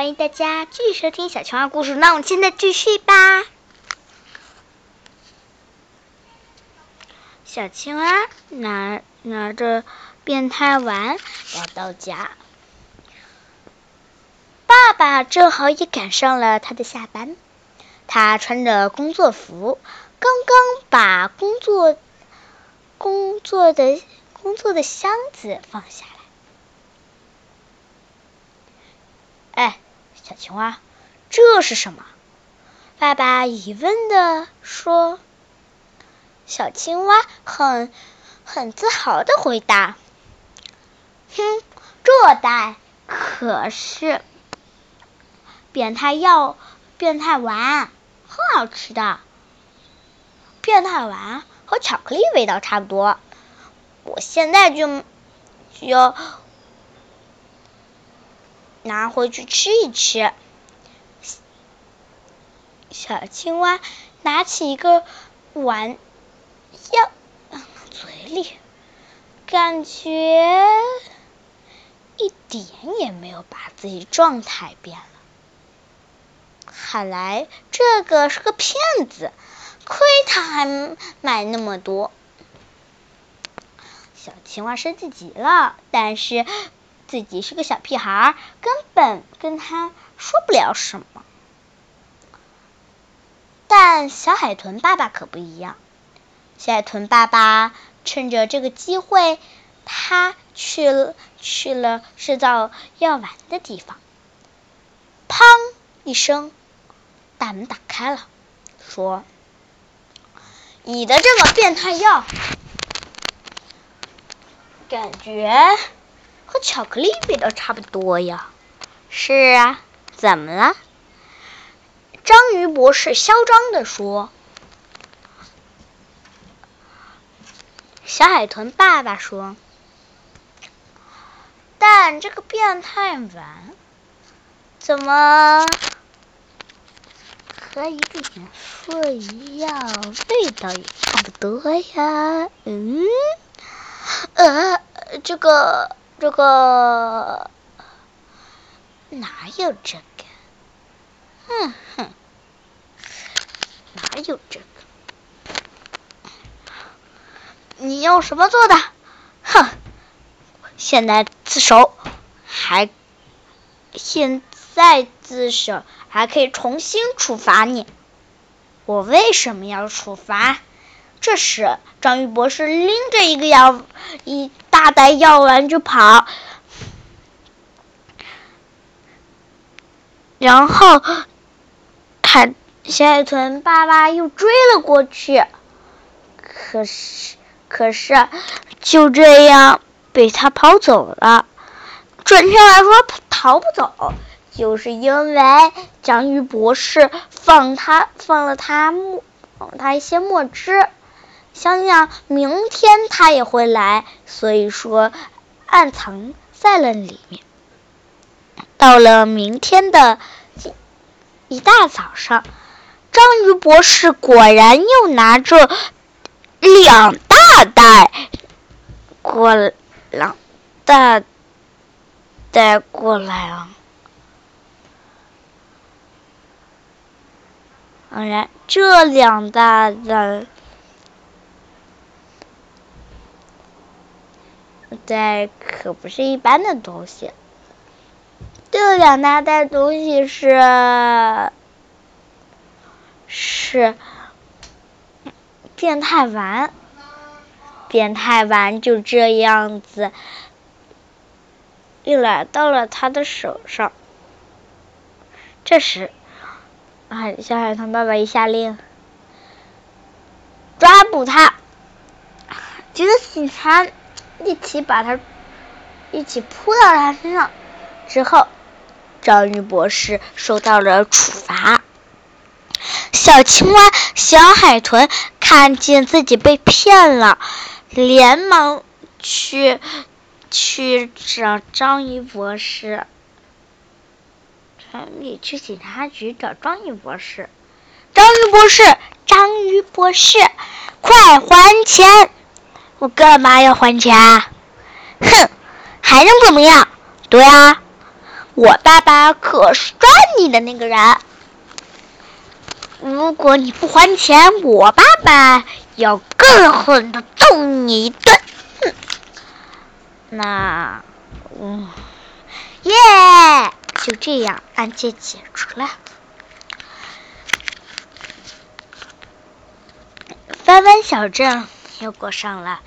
欢迎大家继续收听小青蛙故事。那我们现在继续吧。小青蛙拿拿着变态丸来到家，爸爸正好也赶上了他的下班。他穿着工作服，刚刚把工作工作的工作的箱子放下来。小青蛙，这是什么？爸爸疑问的说。小青蛙很很自豪的回答：“哼，这袋可是变态药、变态丸，很好吃的。变态丸和巧克力味道差不多，我现在就就拿回去吃一吃。”小青蛙拿起一个丸。要嘴里，感觉一点也没有把自己状态变了。看来这个是个骗子，亏他还买那么多。小青蛙生气极了，但是自己是个小屁孩，根本跟他说不了什么。但小海豚爸爸可不一样。小海豚爸爸趁着这个机会，他去了去了制造药丸的地方。砰一声，大门打开了，说：“你的这个变态药，感觉和巧克力味道差不多呀。”“是啊，怎么了？”章鱼博士嚣张的说。小海豚爸爸说：“但这个变态丸怎么和一个颜色一样，味道也差不多呀？嗯，呃，这个这个哪有这个？哼哼，哪有这个？”你用什么做的？哼！现在自首，还现在自首还可以重新处罚你。我为什么要处罚？这时，章鱼博士拎着一个药一大袋药丸就跑，然后海小海豚爸爸又追了过去，可是。可是，就这样被他跑走了。准确来说，逃不走，就是因为章鱼博士放他放了他墨放，他一些墨汁，想想明天他也会来，所以说暗藏在了里面。到了明天的一大早上，章鱼博士果然又拿着两。大袋过来，大袋过来了。当然，这两大袋袋可不是一般的东西。这两大袋东西是是变态丸。变态丸就这样子，又来到了他的手上。这时，海小海豚爸爸一下令，抓捕他，几个警察一起把他一起扑到他身上。之后，章鱼博士受到了处罚。小青蛙、小海豚看见自己被骗了。连忙去去找章鱼博士，你去警察局找章鱼博士。章鱼博士，章鱼博士，快还钱！我干嘛要还钱啊？哼，还能怎么样？对啊，我爸爸可是抓你的那个人。如果你不还钱，我爸爸要更狠的揍你一顿。哼，那，嗯，耶，就这样，案件解除了。翻翻小镇又过上了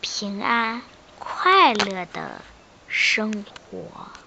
平安快乐的生活。